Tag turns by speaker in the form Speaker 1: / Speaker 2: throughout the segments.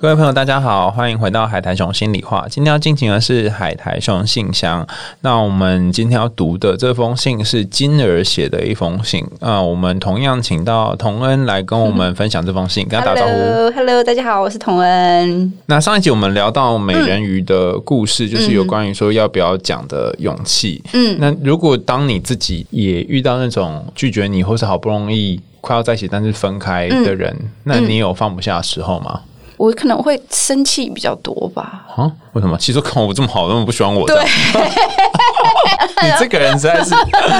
Speaker 1: 各位朋友，大家好，欢迎回到海苔熊心里话。今天要进行的是海苔熊信箱。那我们今天要读的这封信是金儿写的一封信啊。我们同样请到童恩来跟我们分享这封信，跟他打招呼。
Speaker 2: Hello，Hello，大家好，我是童恩。
Speaker 1: 那上一集我们聊到美人鱼的故事，就是有关于说要不要讲的勇气。
Speaker 2: 嗯，
Speaker 1: 那如果当你自己也遇到那种拒绝你，或是好不容易快要在一起但是分开的人，那你有放不下的时候吗？
Speaker 2: 我可能会生气比较多吧。
Speaker 1: 啊？为什么？其实看我这么好，那么不喜欢我，
Speaker 2: 对
Speaker 1: 你这个人实在是，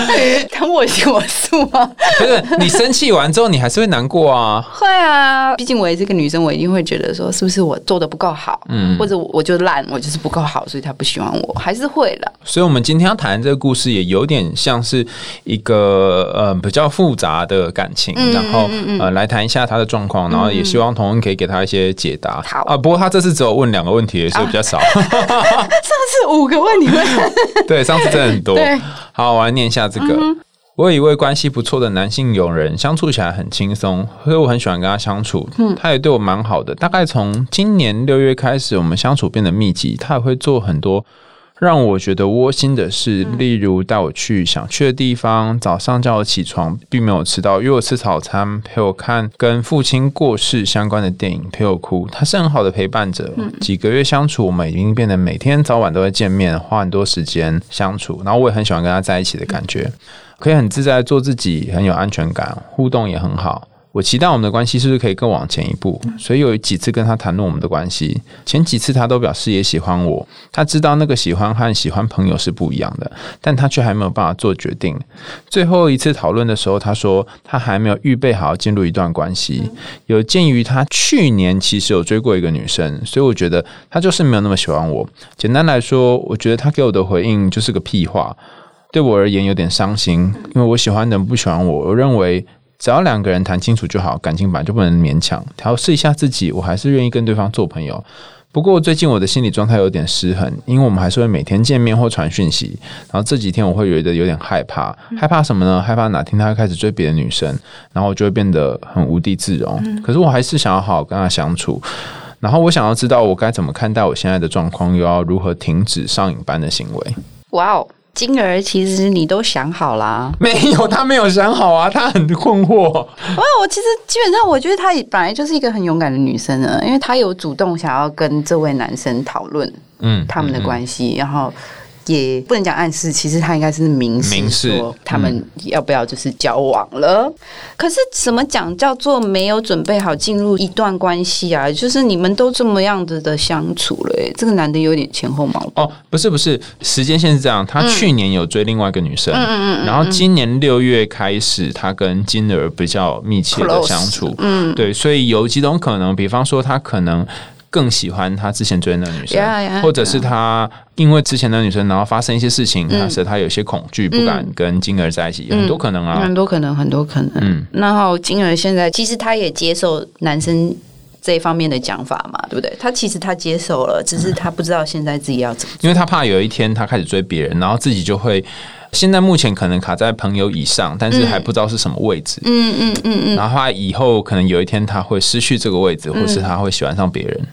Speaker 2: 当我行我素吗？
Speaker 1: 不是你生气完之后，你还是会难过啊。
Speaker 2: 会啊，毕竟我也是个女生，我一定会觉得说，是不是我做的不够好，
Speaker 1: 嗯
Speaker 2: 或者我就烂，我就是不够好，所以他不喜欢我，还是会的。
Speaker 1: 所以，我们今天要谈这个故事，也有点像是一个呃比较复杂的感情，
Speaker 2: 嗯
Speaker 1: 然后呃来谈一下他的状况，然后也希望童恩可以给他一些解答。
Speaker 2: 好
Speaker 1: 啊，不过他这次只有问两个问题，所以比较少。
Speaker 2: 五个问题问，
Speaker 1: 对，上次真的很多。
Speaker 2: 对，
Speaker 1: 好，我来念一下这个。我有一位关系不错的男性友人，相处起来很轻松，所以我很喜欢跟他相处。嗯，他也对我蛮好的。大概从今年六月开始，我们相处变得密集，他也会做很多让我觉得窝心的是，例如带我去想去的地方，早上叫我起床，并没有迟到，约我吃早餐，陪我看跟父亲过世相关的电影，陪我哭。他是很好的陪伴者。几个月相处，我们已经变得每天早晚都会见面，花很多时间相处。然后我也很喜欢跟他在一起的感觉，可以很自在地做自己，很有安全感，互动也很好。我期待我们的关系是不是可以更往前一步，所以有几次跟他谈论我们的关系，前几次他都表示也喜欢我，他知道那个喜欢和喜欢朋友是不一样的，但他却还没有办法做决定。最后一次讨论的时候，他说他还没有预备好进入一段关系。有鉴于他去年其实有追过一个女生，所以我觉得他就是没有那么喜欢我。简单来说，我觉得他给我的回应就是个屁话。对我而言有点伤心，因为我喜欢的人不喜欢我。我认为只要两个人谈清楚就好，感情本来就不能勉强。调试一下自己，我还是愿意跟对方做朋友。不过最近我的心理状态有点失衡，因为我们还是会每天见面或传讯息。然后这几天我会觉得有点害怕，害怕什么呢？害怕哪天他开始追别的女生，然后我就会变得很无地自容。可是我还是想要好好跟他相处。然后我想要知道我该怎么看待我现在的状况，又要如何停止上瘾般的行为。
Speaker 2: 哇哦，金儿，其实你都想好啦。
Speaker 1: 没有，他没有想好啊，他很困惑。
Speaker 2: 哇，我其实基本上我觉得她本来就是一个很勇敢的女生呢，因为她有主动想要跟这位男生讨论
Speaker 1: 嗯，
Speaker 2: 他们的关系，然后也不能讲暗示，其实他应该是明示
Speaker 1: 明示
Speaker 2: 说他们要不要就是交往了。可是怎么讲叫做没有准备好进入一段关系啊？就是你们都这么样子的相处了、欸，这个男的有点前后矛盾。
Speaker 1: 哦，不是不是，时间线是这样，他去年有追另外一个女生，嗯嗯然后今年六月开始，他跟金儿比较密切的相处，嗯，对，所以有几种可能，比方说他可能。更喜欢他之前追的那个女生
Speaker 2: Yeah, yeah,
Speaker 1: 或者是他因为之前的女生，然后发生一些事情，他使他有些恐惧，不敢跟金儿在一起，有很多可能啊。
Speaker 2: 很多可能，很多可能。
Speaker 1: 嗯
Speaker 2: 然后金儿现在其实他也接受男生这一方面的讲法嘛，对不对？他其实他接受了，只是他不知道现在自己要怎么做。
Speaker 1: 因为他怕有一天他开始追别人，然后自己就会。现在目前可能卡在朋友以上，但是还不知道是什么位置。
Speaker 2: 嗯嗯嗯嗯，
Speaker 1: 然后他以后可能有一天他会失去这个位置，或是他会喜欢上别人。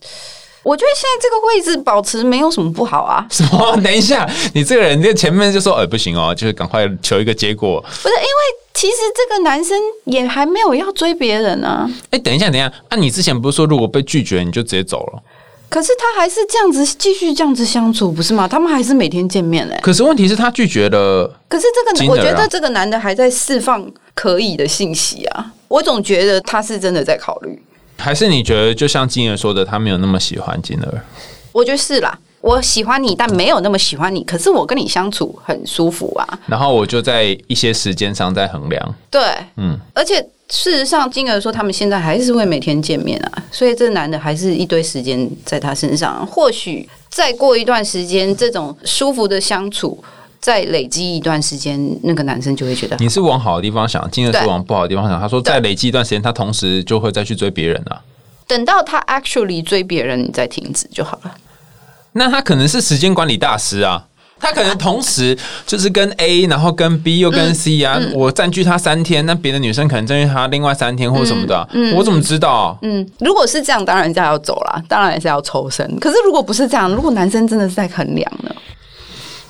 Speaker 2: 我觉得现在这个位置保持没有什么不好啊。
Speaker 1: 什么？等一下，你这个人在前面就说，呃，不行哦，就是赶快求一个结果。
Speaker 2: 不是因为其实这个男生也还没有要追别人啊，
Speaker 1: 哎，等一下，等一下，啊，你之前不是说如果被拒绝你就直接走了？
Speaker 2: 可是他还是这样子继续这样子相处，不是吗？他们还是每天见面嘞、
Speaker 1: 可是问题是，他拒绝了。
Speaker 2: 可是这个，我觉得这个男的还在释放可以的信息啊。我总觉得他是真的在考虑。
Speaker 1: 还是你觉得，就像金儿说的，他没有那么喜欢金儿？
Speaker 2: 我觉得是啦，我喜欢你，但没有那么喜欢你。可是我跟你相处很舒服啊。
Speaker 1: 然后我就在一些时间上在衡量。
Speaker 2: 对，
Speaker 1: 嗯，
Speaker 2: 而且事实上，金儿说他们现在还是会每天见面啊，所以这男的还是一堆时间在他身上。或许再过一段时间，这种舒服的相处。再累积一段时间，那个男生就会觉得
Speaker 1: 你是往好的地方想，金额是往不好的地方想。他说，
Speaker 2: 对
Speaker 1: 再累积一段时间，他同时就会再去追别人了。
Speaker 2: 等到他 actually 追别人，你再停止就好了。
Speaker 1: 那他可能是时间管理大师啊。他可能同时就是跟 A，然后跟 B 又跟 C 啊，我占据他三天，那别的女生可能占据他另外三天或者什么的，我怎么知道？
Speaker 2: 嗯，如果是这样，当然是要走了，当然也是要抽身。可是如果不是这样，如果男生真的是在衡量呢？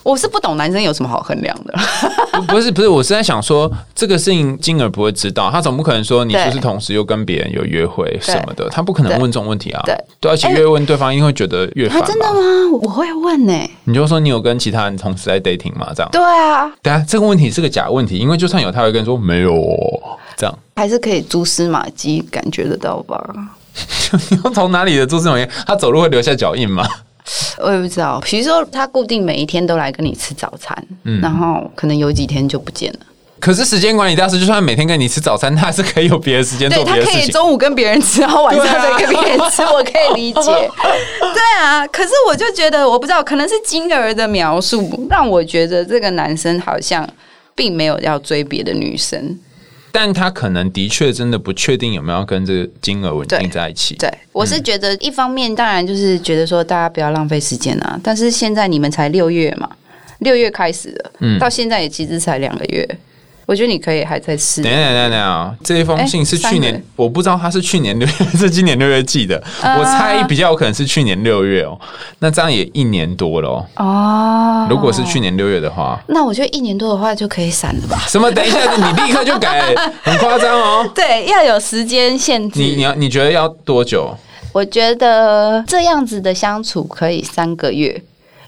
Speaker 2: 我是不懂男生有什么好衡量的。
Speaker 1: 不是不是，我是在想说，这个事情金儿不会知道，他总不可能说你就是同时又跟别人有约会什么的，他不可能问这种问题啊。
Speaker 2: 对，
Speaker 1: 对，而且越问对方，因为会觉得越烦。
Speaker 2: 真的吗？我会问呢。
Speaker 1: 你就说你有跟其他人同时在 dating 吗？这样。
Speaker 2: 对啊。
Speaker 1: 对啊，这个问题是个假问题，因为就算有，他会跟你说没有。这样
Speaker 2: 还是可以蛛丝马迹感觉得到吧？
Speaker 1: 你要从哪里的蛛丝马迹？他走路会留下脚印吗？
Speaker 2: 我也不知道，比如说他固定每一天都来跟你吃早餐，嗯然后可能有几天就不见了。
Speaker 1: 可是时间管理大师就算每天跟你吃早餐，他还是可以有别的时间做别的事情。
Speaker 2: 他可以中午跟别人吃，然后晚上再跟别人吃，我可以理解。对啊，可是我就觉得我不知道，可能是金儿的描述让我觉得这个男生好像并没有要追别的女生。
Speaker 1: 但他可能的确真的不确定有没有跟这个金额稳定在一起。
Speaker 2: 对，我是觉得一方面当然就是觉得说大家不要浪费时间啊。但是现在你们才六月嘛，六月开始了，嗯，到现在也其实才两个月。我觉得你可以还在试。
Speaker 1: 等等等等，这一封信是去年，我不知道他是去年六月 是今年六月寄的，我猜比较有可能是去年六月哦。那这样也一年多了哦。如果是去年六月的话，
Speaker 2: 那我觉得一年多的话就可以闪了吧？
Speaker 1: 什么？等一下，你立刻就改，很夸张哦。
Speaker 2: 对，要有时间限制。
Speaker 1: 你你要你觉得要多久？
Speaker 2: 我觉得这样子的相处可以三个月。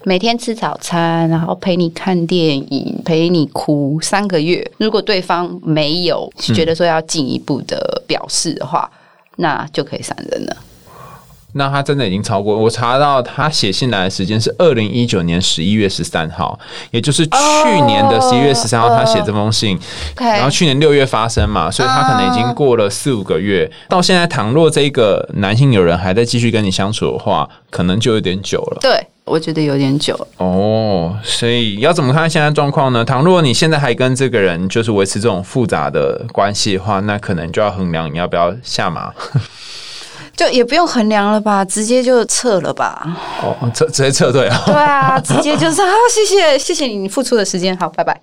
Speaker 2: 每天吃早餐，然后陪你看电影，陪你哭三个月。如果对方没有觉得说要进一步的表示的话，那就可以闪人了。
Speaker 1: 那他真的已经超过我查到他写信来的时间是二零一九年十一月十三号，也就是去年的十一月十三号他写这封信，然后去年六月发生嘛，所以他可能已经过了四五个月。到现在，倘若这个男性友人还在继续跟你相处的话，可能就有点久了。
Speaker 2: 对。我觉得有点久
Speaker 1: 哦，所以要怎么看现在状况呢？倘若你现在还跟这个人就是维持这种复杂的关系的话，那可能就要衡量你要不要下马。
Speaker 2: 就也不用衡量了吧，直接就撤了吧。
Speaker 1: 哦，撤直接撤退啊？
Speaker 2: 对啊，直接就是好，谢谢谢谢你付出的时间，好，拜拜。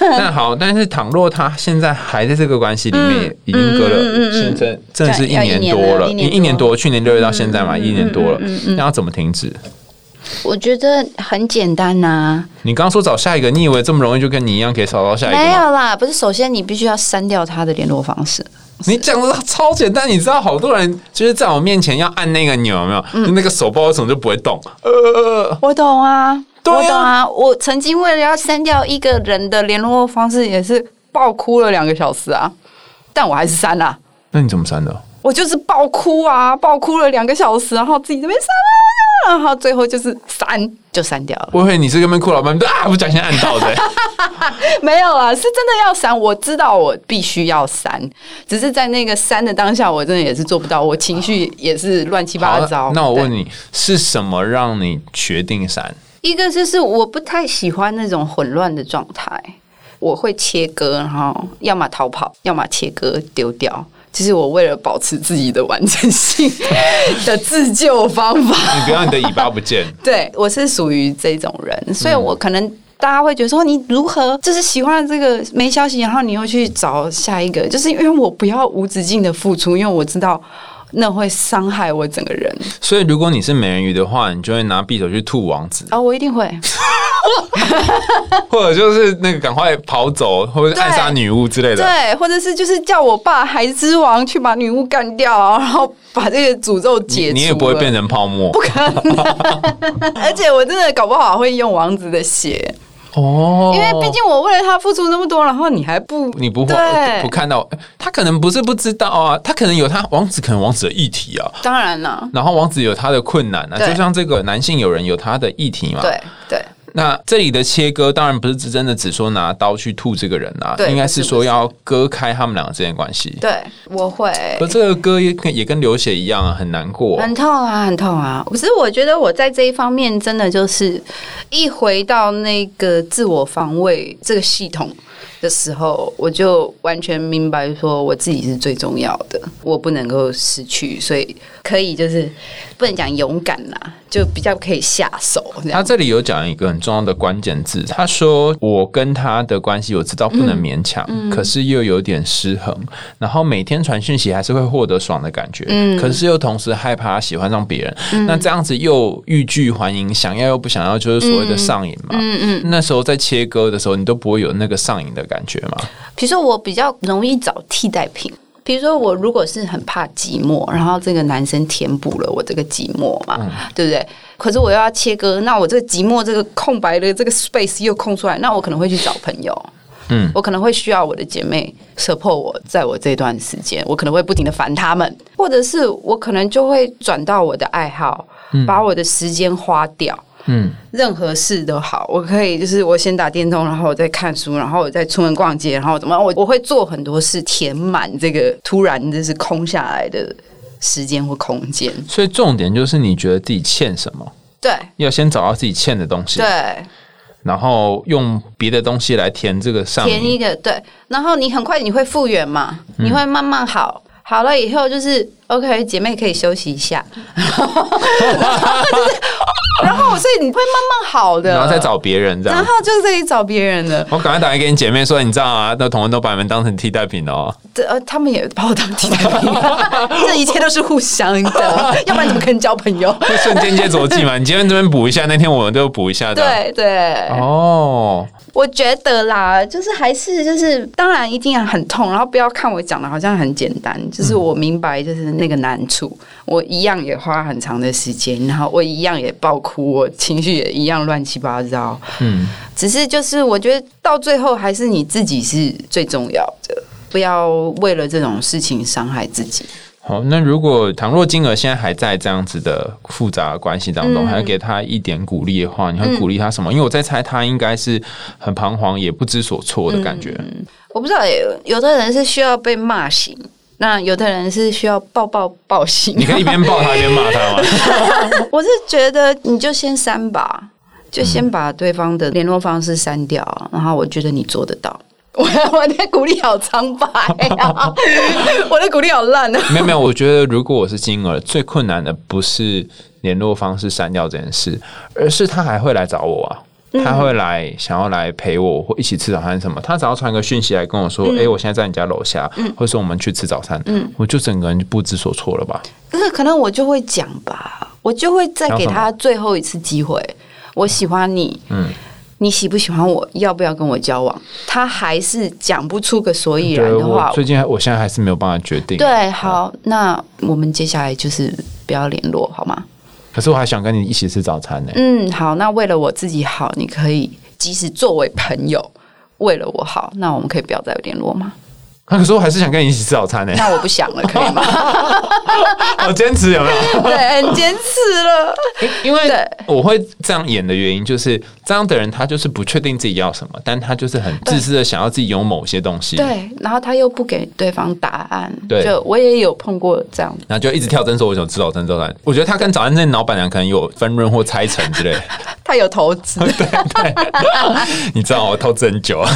Speaker 1: 那好，但是倘若他现在还在这个关系里面，已经隔了现在真的是一年多了，一年多，去年六月到现在嘛，一年多了，那要怎么停止？
Speaker 2: 我觉得很简单呐。
Speaker 1: 你刚刚说找下一个，你以为这么容易就跟你一样可以找到下一个？
Speaker 2: 没有啦，不是，首先你必须要删掉他的联络方式。
Speaker 1: 你讲的超简单，你知道，好多人就是在我面前要按那个钮，有没有？那个手不知道什么就不会动。
Speaker 2: 呃，我懂啊，我懂啊。我曾经为了要删掉一个人的联络方式，也是爆哭了两个小时啊，但我还是删了。
Speaker 1: 那你怎么删的？
Speaker 2: 我就是爆哭啊，爆哭了两个小时，然后自己这边删了，然后最后就是删就删掉了。
Speaker 1: 不会，你是跟边哭老板啊？不小心按到的。
Speaker 2: 没有啊，是真的要删。我知道我必须要删，只是在那个删的当下，我真的也是做不到，我情绪也是乱七八糟。
Speaker 1: 那我问你，是什么让你决定删？
Speaker 2: 一个就是我不太喜欢那种混乱的状态，我会切割，然后要么逃跑，要么切割丢掉。其实我为了保持自己的完整性 的自救方法，
Speaker 1: 你不要你的尾巴不见。
Speaker 2: 对我是属于这种人，所以我可能大家会觉得说你如何就是喜欢这个没消息，然后你又去找下一个，就是因为我不要无止境的付出，因为我知道。那会伤害我整个人。
Speaker 1: 所以，如果你是美人鱼的话，你就会拿匕首去吐王子。
Speaker 2: 啊，我一定会。
Speaker 1: 或者就是那个赶快跑走，或者暗杀女巫之类的。
Speaker 2: 对，或者是就是叫我爸孩之王去把女巫干掉，然后把这个诅咒解。
Speaker 1: 你也不会变成泡沫，
Speaker 2: 不可能。而且我真的搞不好会用王子的血。哦，因为毕竟我为了他付出那么多，然后你还不
Speaker 1: 你不会不看到他可能不是不知道啊，他可能有他王子可能王子的议题啊，
Speaker 2: 当然了，
Speaker 1: 然后王子有他的困难啊，就像这个男性有人有他的议题嘛，
Speaker 2: 对对。
Speaker 1: 那这里的切割当然不是只真的只说拿刀去吐这个人啊，应该是说要割开他们两个之间关系。
Speaker 2: 对，我会。
Speaker 1: 可这个割也也跟流血一样啊，很难过，
Speaker 2: 很痛啊，很痛啊。可是我觉得我在这一方面真的就是一回到那个自我防卫这个系统，的时候，我就完全明白说我自己是最重要的，我不能够失去，所以可以就是不能讲勇敢啦，就比较可以下手。
Speaker 1: 他这里有讲一个很重要的关键字，他说我跟他的关系我知道不能勉强，可是又有点失衡，然后每天传讯息还是会获得爽的感觉，嗯，可是又同时害怕喜欢上别人，那这样子又欲拒还迎，想要又不想要，就是所谓的上瘾嘛，嗯嗯，那时候在切割的时候，你都不会有那个上瘾的感觉吗？
Speaker 2: 比如说我比较容易找替代品。比如说，我如果是很怕寂寞，然后这个男生填补了我这个寂寞嘛，对不对？可是我又要切割，那我这个寂寞这个空白的这个 space 又空出来，那我可能会去找朋友，嗯，我可能会需要我的姐妹 support 我，在我这段时间，我可能会不停的烦他们，或者是我可能就会转到我的爱好，把我的时间花掉。嗯，任何事都好，我可以就是我先打电动，然后我再看书，然后我再出门逛街，然后怎么我我会做很多事，填满这个突然就是空下来的时间或空间。
Speaker 1: 所以重点就是你觉得自己欠什么？
Speaker 2: 对，
Speaker 1: 要先找到自己欠的东西。
Speaker 2: 对，
Speaker 1: 然后用别的东西来填这个上。
Speaker 2: 填一个对，然后你很快你会复原嘛？你会慢慢好，好了以后就是 OK，姐妹可以休息一下。然后，所以你会慢慢好的，
Speaker 1: 然后再找别人这样，
Speaker 2: 然后就是这里找别人的。
Speaker 1: 我赶快打来给你姐妹说，你知道啊，那同仁都把你们当成替代品哦。
Speaker 2: 对，呃，他们也把我当替代品，这一切都是互相的，要不然怎么可能交朋友？
Speaker 1: 会瞬间接着记嘛？你今天这边补一下，那天我们都补一下。
Speaker 2: 对对，
Speaker 1: 哦。
Speaker 2: 我觉得啦，就是还是就是，当然一定要很痛，然后不要看我讲的好像很简单，就是我明白就是那个难处，我一样也花很长的时间，然后我一样也爆哭，我情绪也一样乱七八糟。嗯，只是就是我觉得到最后还是你自己是最重要的，不要为了这种事情伤害自己。
Speaker 1: 好，那如果倘若金额现在还在这样子的复杂关系当中，还要给他一点鼓励的话，你会鼓励他什么？因为我在猜他应该是很彷徨，也不知所措的感觉。
Speaker 2: 我不知道，有有的人是需要被骂醒，那有的人是需要抱抱抱醒。
Speaker 1: 你可以一边抱他一边骂他吗？
Speaker 2: 我是觉得你就先删吧，就先把对方的联络方式删掉，然后我觉得你做得到。我我的鼓励好苍白啊！我的鼓励好烂啊！
Speaker 1: 没有没有，我觉得如果我是金儿，最困难的不是联络方式删掉这件事，而是他还会来找我啊，他会来想要来陪我或一起吃早餐什么。他只要传个讯息来跟我说：“哎，我现在在你家楼下，嗯或者说我们去吃早餐。”嗯，我就整个人就不知所措了吧？
Speaker 2: 可是可能我就会讲吧，我就会再给他最后一次机会。我喜欢你，嗯。你喜不喜欢我？要不要跟我交往？他还是讲不出个所以然的话。
Speaker 1: 最近，我现在还是没有办法决定。
Speaker 2: 对，好，那我们接下来就是不要联络，好吗？
Speaker 1: 可是我还想跟你一起吃早餐呢。
Speaker 2: 嗯，好，那为了我自己好，你可以即使作为朋友，为了我好，那我们可以不要再联络吗？
Speaker 1: 可是我还是想跟你一起吃早餐呢。
Speaker 2: 那我不想了，可以吗？
Speaker 1: 好坚持有没有？
Speaker 2: 对，很坚持了。
Speaker 1: 因为我会这样演的原因，就是这样的人他就是不确定自己要什么，但他就是很自私的想要自己有某些东西。
Speaker 2: 对，然后他又不给对方答案。对，就我也有碰过这样，
Speaker 1: 然后就一直跳针说：“我想吃早餐，早餐。”我觉得他跟早餐店老板娘可能有分润或拆成之类。
Speaker 2: 他有投资，
Speaker 1: 对对。你知道我投资很久啊。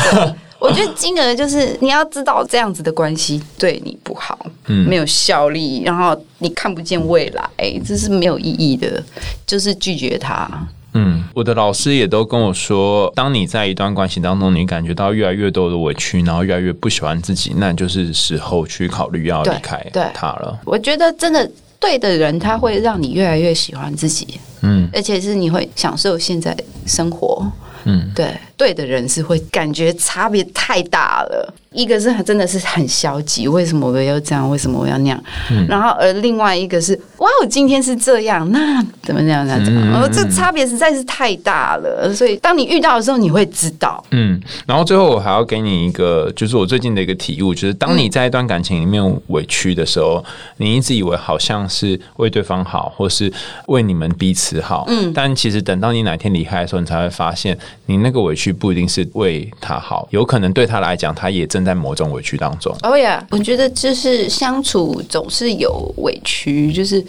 Speaker 2: 我觉得 金额就是你要知道这样子的关系对你不好，嗯，没有效力，然后你看不见未来，这是没有意义的，就是拒绝他。
Speaker 1: 嗯，我的老师也都跟我说，当你在一段关系当中，你感觉到越来越多的委屈，然后越来越不喜欢自己，那就是时候去考虑要离开他了。
Speaker 2: 我觉得真的对的人，他会让你越来越喜欢自己，嗯，而且是你会享受现在生活。嗯，对，对的人是会感觉差别太大了。一个是真的是很消极，为什么我要这样？为什么我要那样？然后而另外一个是，哇，我今天是这样，那怎么这样？那怎么？这差别实在是太大了。所以当你遇到的时候，你会知道。
Speaker 1: 嗯，然后最后我还要给你一个，就是我最近的一个体悟，就是当你在一段感情里面委屈的时候，你一直以为好像是为对方好，或是为你们彼此好。嗯，但其实等到你哪天离开的时候，你才会发现，你那个委屈不一定是为他好，有可能对他来讲，他也正。在某种委屈当中，
Speaker 2: 哦呀，我觉得就是相处总是有委屈，就是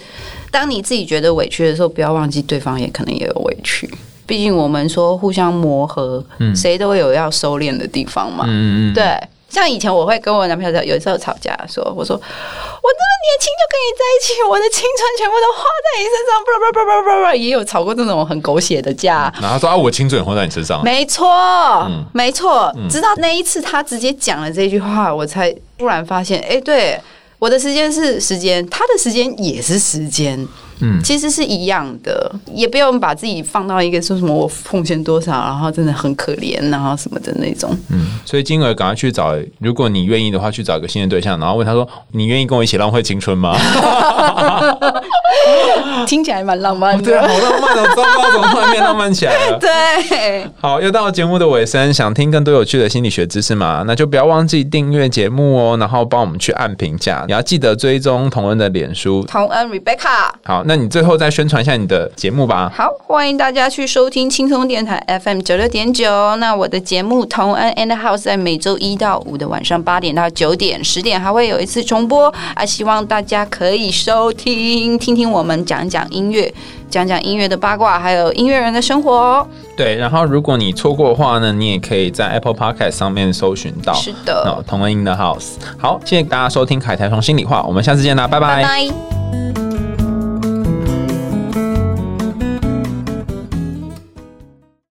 Speaker 2: 当你自己觉得委屈的时候，不要忘记对方也可能也有委屈。毕竟我们说互相磨合，谁都有要收敛的地方嘛。
Speaker 1: 嗯嗯，
Speaker 2: 对，像以前我会跟我男朋友有时候吵架，说我说我那么年轻就跟你在一起，我的青春全部都花在你身上，不不不不不不，也有吵过这种很狗血的架。
Speaker 1: 然后说啊，我青春也花在你身上，
Speaker 2: 没错，没错。直到那一次他直接讲了这句话，我才突然发现，哎，对，我的时间是时间，他的时间也是时间。嗯，其实是一样的，也不用把自己放到一个说什么我奉献多少，然后真的很可怜，然后什么的那种。
Speaker 1: 嗯，所以金额赶快去找，如果你愿意的话，去找一个新的对象，然后问他说：“你愿意跟我一起浪费青春吗？”
Speaker 2: 听起来蛮浪漫的，
Speaker 1: 对，好浪漫哦！糟糕，怎么突然变浪漫起来了？
Speaker 2: 对，
Speaker 1: 好，又到节目的尾声，想听更多有趣的心理学知识吗？那就不要忘记订阅节目哦，然后帮我们去按评价，也要记得追踪同恩的脸书，
Speaker 2: 同恩 Rebecca。
Speaker 1: 好，那你最后再宣传一下你的节目吧。
Speaker 2: 好，欢迎大家去收听轻松电台 FM 九六点九。那我的节目同恩 and House 在每周一到五的晚上八点到九点，十点还会有一次重播啊，希望大家可以收听，听听我们讲讲音乐，讲讲音乐的八卦，还有音乐人的生活哦。
Speaker 1: 对，然后如果你错过的话呢，你也可以在 Apple Podcast 上面搜寻到。
Speaker 2: 是的，
Speaker 1: 同恩 in the house。好，谢谢大家收听凯台从心里话，我们下次见啦，拜
Speaker 2: 拜。